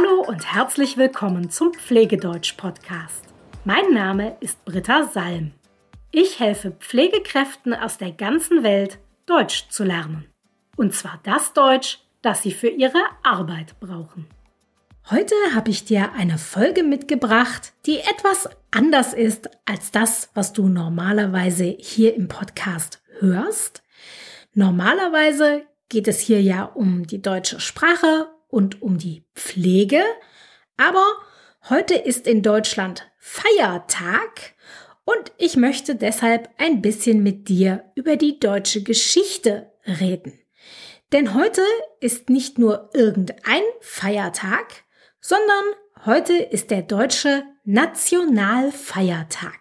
Hallo und herzlich willkommen zum Pflegedeutsch-Podcast. Mein Name ist Britta Salm. Ich helfe Pflegekräften aus der ganzen Welt, Deutsch zu lernen. Und zwar das Deutsch, das sie für ihre Arbeit brauchen. Heute habe ich dir eine Folge mitgebracht, die etwas anders ist als das, was du normalerweise hier im Podcast hörst. Normalerweise geht es hier ja um die deutsche Sprache und um die Pflege, aber heute ist in Deutschland Feiertag und ich möchte deshalb ein bisschen mit dir über die deutsche Geschichte reden. Denn heute ist nicht nur irgendein Feiertag, sondern heute ist der deutsche Nationalfeiertag.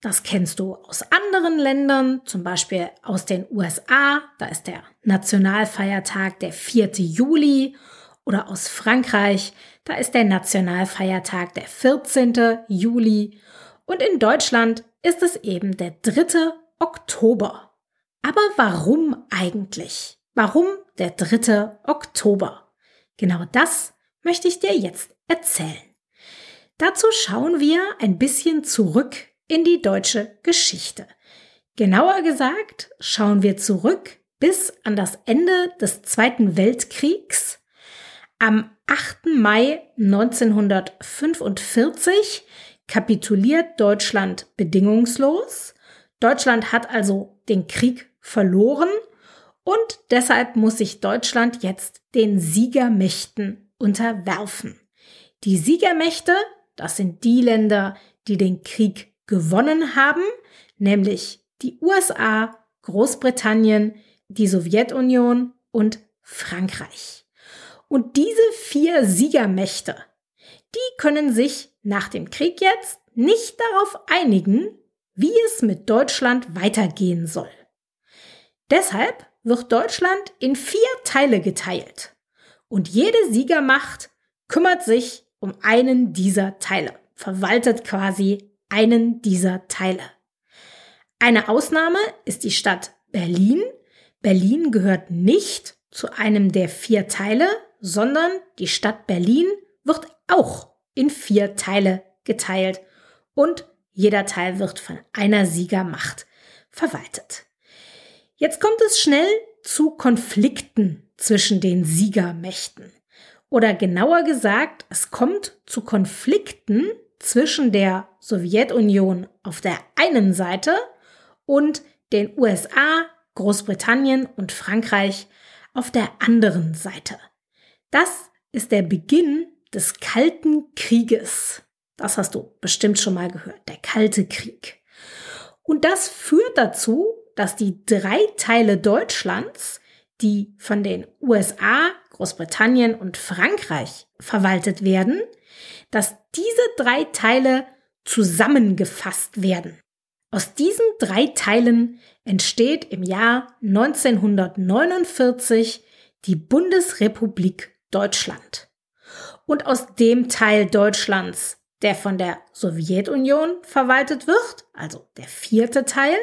Das kennst du aus anderen Ländern, zum Beispiel aus den USA, da ist der Nationalfeiertag der 4. Juli, oder aus Frankreich, da ist der Nationalfeiertag der 14. Juli, und in Deutschland ist es eben der 3. Oktober. Aber warum eigentlich? Warum der 3. Oktober? Genau das möchte ich dir jetzt erzählen. Dazu schauen wir ein bisschen zurück in die deutsche Geschichte. Genauer gesagt schauen wir zurück bis an das Ende des Zweiten Weltkriegs. Am 8. Mai 1945 kapituliert Deutschland bedingungslos. Deutschland hat also den Krieg verloren und deshalb muss sich Deutschland jetzt den Siegermächten unterwerfen. Die Siegermächte, das sind die Länder, die den Krieg gewonnen haben, nämlich die USA, Großbritannien, die Sowjetunion und Frankreich. Und diese vier Siegermächte, die können sich nach dem Krieg jetzt nicht darauf einigen, wie es mit Deutschland weitergehen soll. Deshalb wird Deutschland in vier Teile geteilt und jede Siegermacht kümmert sich um einen dieser Teile, verwaltet quasi einen dieser Teile. Eine Ausnahme ist die Stadt Berlin. Berlin gehört nicht zu einem der vier Teile, sondern die Stadt Berlin wird auch in vier Teile geteilt und jeder Teil wird von einer Siegermacht verwaltet. Jetzt kommt es schnell zu Konflikten zwischen den Siegermächten. Oder genauer gesagt, es kommt zu Konflikten zwischen der Sowjetunion auf der einen Seite und den USA, Großbritannien und Frankreich auf der anderen Seite. Das ist der Beginn des Kalten Krieges. Das hast du bestimmt schon mal gehört, der Kalte Krieg. Und das führt dazu, dass die drei Teile Deutschlands die von den USA, Großbritannien und Frankreich verwaltet werden, dass diese drei Teile zusammengefasst werden. Aus diesen drei Teilen entsteht im Jahr 1949 die Bundesrepublik Deutschland. Und aus dem Teil Deutschlands, der von der Sowjetunion verwaltet wird, also der vierte Teil,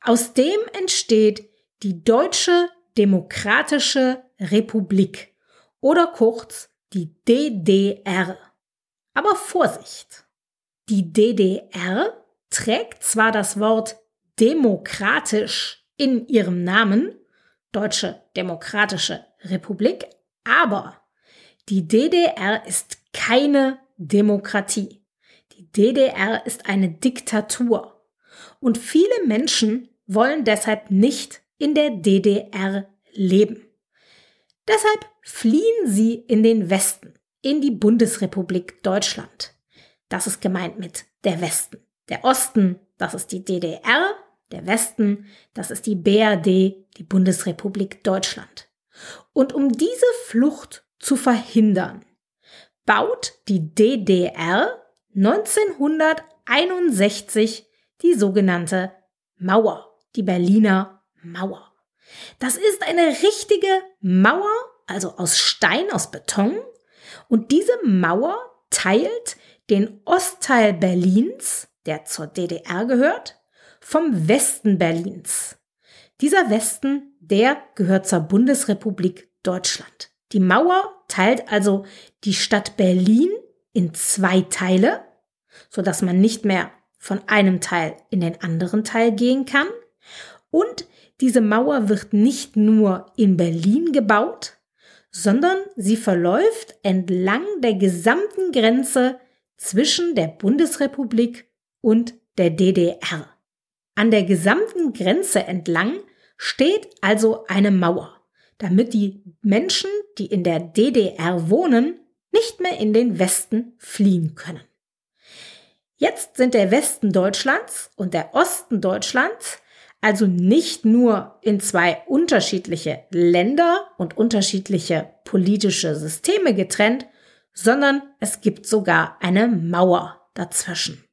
aus dem entsteht die deutsche Demokratische Republik oder kurz die DDR. Aber Vorsicht! Die DDR trägt zwar das Wort demokratisch in ihrem Namen, Deutsche Demokratische Republik, aber die DDR ist keine Demokratie. Die DDR ist eine Diktatur. Und viele Menschen wollen deshalb nicht in der DDR leben. Deshalb fliehen sie in den Westen, in die Bundesrepublik Deutschland. Das ist gemeint mit der Westen. Der Osten, das ist die DDR, der Westen, das ist die BRD, die Bundesrepublik Deutschland. Und um diese Flucht zu verhindern, baut die DDR 1961 die sogenannte Mauer, die Berliner Mauer. Das ist eine richtige Mauer, also aus Stein, aus Beton. Und diese Mauer teilt den Ostteil Berlins, der zur DDR gehört, vom Westen Berlins. Dieser Westen, der gehört zur Bundesrepublik Deutschland. Die Mauer teilt also die Stadt Berlin in zwei Teile, so dass man nicht mehr von einem Teil in den anderen Teil gehen kann. Und diese Mauer wird nicht nur in Berlin gebaut, sondern sie verläuft entlang der gesamten Grenze zwischen der Bundesrepublik und der DDR. An der gesamten Grenze entlang steht also eine Mauer, damit die Menschen, die in der DDR wohnen, nicht mehr in den Westen fliehen können. Jetzt sind der Westen Deutschlands und der Osten Deutschlands also nicht nur in zwei unterschiedliche Länder und unterschiedliche politische Systeme getrennt, sondern es gibt sogar eine Mauer dazwischen.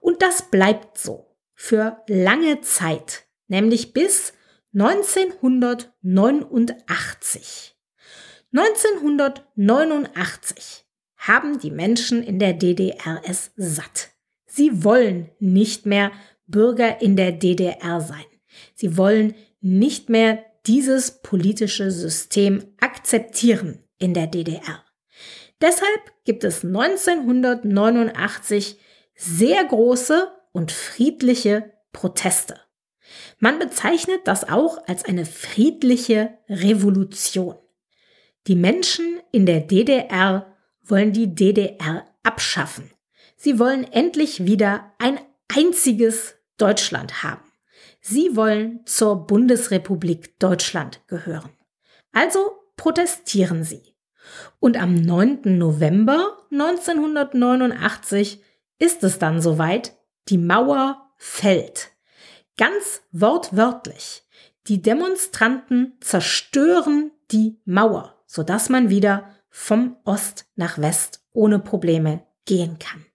Und das bleibt so für lange Zeit, nämlich bis 1989. 1989 haben die Menschen in der DDR es satt. Sie wollen nicht mehr Bürger in der DDR sein. Sie wollen nicht mehr dieses politische System akzeptieren in der DDR. Deshalb gibt es 1989 sehr große und friedliche Proteste. Man bezeichnet das auch als eine friedliche Revolution. Die Menschen in der DDR wollen die DDR abschaffen. Sie wollen endlich wieder ein einziges Deutschland haben. Sie wollen zur Bundesrepublik Deutschland gehören. Also protestieren sie. Und am 9. November 1989 ist es dann soweit, die Mauer fällt. Ganz wortwörtlich. Die Demonstranten zerstören die Mauer, sodass man wieder vom Ost nach West ohne Probleme gehen kann.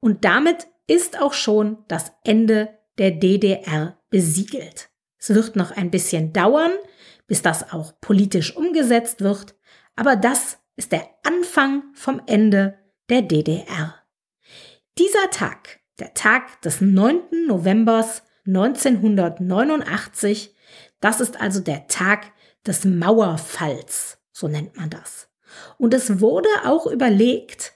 Und damit ist auch schon das Ende der DDR besiegelt. Es wird noch ein bisschen dauern, bis das auch politisch umgesetzt wird, aber das ist der Anfang vom Ende der DDR. Dieser Tag, der Tag des 9. Novembers 1989, das ist also der Tag des Mauerfalls, so nennt man das. Und es wurde auch überlegt,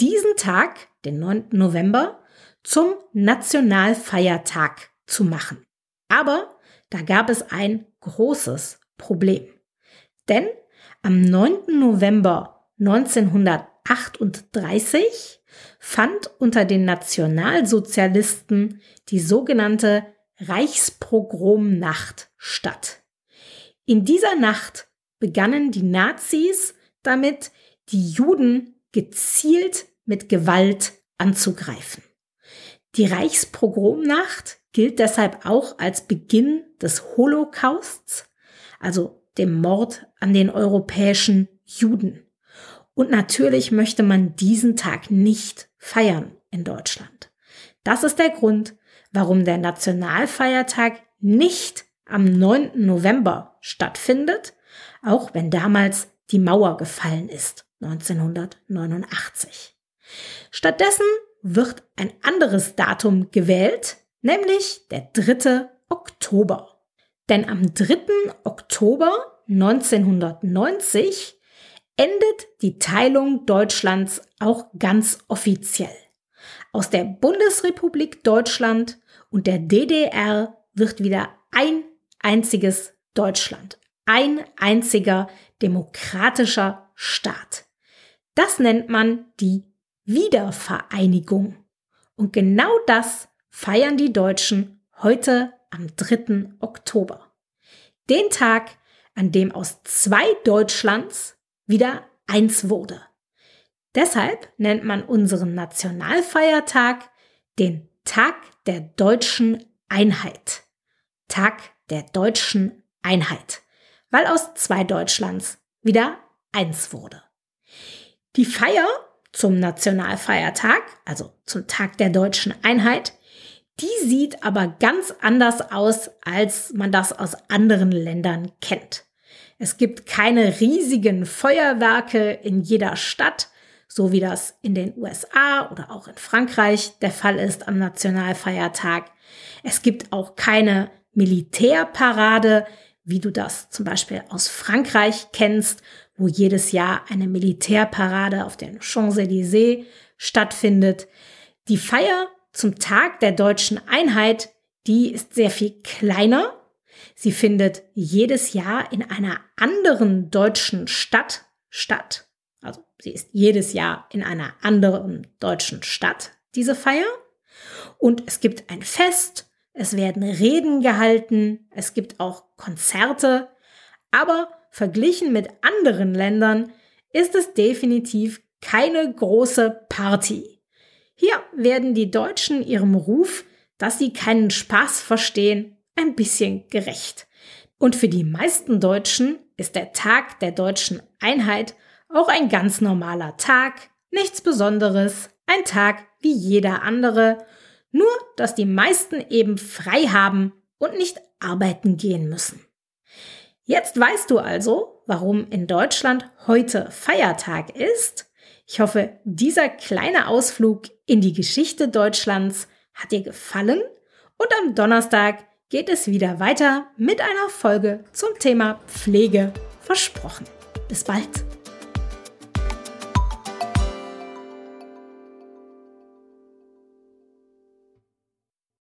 diesen Tag, den 9. November, zum Nationalfeiertag zu machen. Aber da gab es ein großes Problem. Denn am 9. November 1938 fand unter den Nationalsozialisten die sogenannte Reichspogromnacht statt. In dieser Nacht begannen die Nazis damit, die Juden gezielt mit Gewalt anzugreifen. Die Reichspogromnacht gilt deshalb auch als Beginn des Holocausts, also dem Mord an den europäischen Juden. Und natürlich möchte man diesen Tag nicht feiern in Deutschland. Das ist der Grund, warum der Nationalfeiertag nicht am 9. November stattfindet, auch wenn damals die Mauer gefallen ist, 1989. Stattdessen wird ein anderes Datum gewählt, nämlich der 3. Oktober. Denn am 3. Oktober 1990 endet die Teilung Deutschlands auch ganz offiziell. Aus der Bundesrepublik Deutschland und der DDR wird wieder ein einziges Deutschland, ein einziger demokratischer Staat. Das nennt man die Wiedervereinigung. Und genau das feiern die Deutschen heute am 3. Oktober. Den Tag, an dem aus zwei Deutschlands wieder eins wurde. Deshalb nennt man unseren Nationalfeiertag den Tag der deutschen Einheit. Tag der deutschen Einheit, weil aus zwei Deutschlands wieder eins wurde. Die Feier zum Nationalfeiertag, also zum Tag der deutschen Einheit. Die sieht aber ganz anders aus, als man das aus anderen Ländern kennt. Es gibt keine riesigen Feuerwerke in jeder Stadt, so wie das in den USA oder auch in Frankreich der Fall ist am Nationalfeiertag. Es gibt auch keine Militärparade, wie du das zum Beispiel aus Frankreich kennst, wo jedes Jahr eine Militärparade auf den Champs-Élysées stattfindet. Die Feier zum Tag der deutschen Einheit, die ist sehr viel kleiner. Sie findet jedes Jahr in einer anderen deutschen Stadt statt. Sie ist jedes Jahr in einer anderen deutschen Stadt, diese Feier. Und es gibt ein Fest, es werden Reden gehalten, es gibt auch Konzerte, aber verglichen mit anderen Ländern ist es definitiv keine große Party. Hier werden die Deutschen ihrem Ruf, dass sie keinen Spaß verstehen, ein bisschen gerecht. Und für die meisten Deutschen ist der Tag der deutschen Einheit auch ein ganz normaler Tag, nichts Besonderes, ein Tag wie jeder andere, nur dass die meisten eben frei haben und nicht arbeiten gehen müssen. Jetzt weißt du also, warum in Deutschland heute Feiertag ist. Ich hoffe, dieser kleine Ausflug in die Geschichte Deutschlands hat dir gefallen und am Donnerstag geht es wieder weiter mit einer Folge zum Thema Pflege versprochen. Bis bald!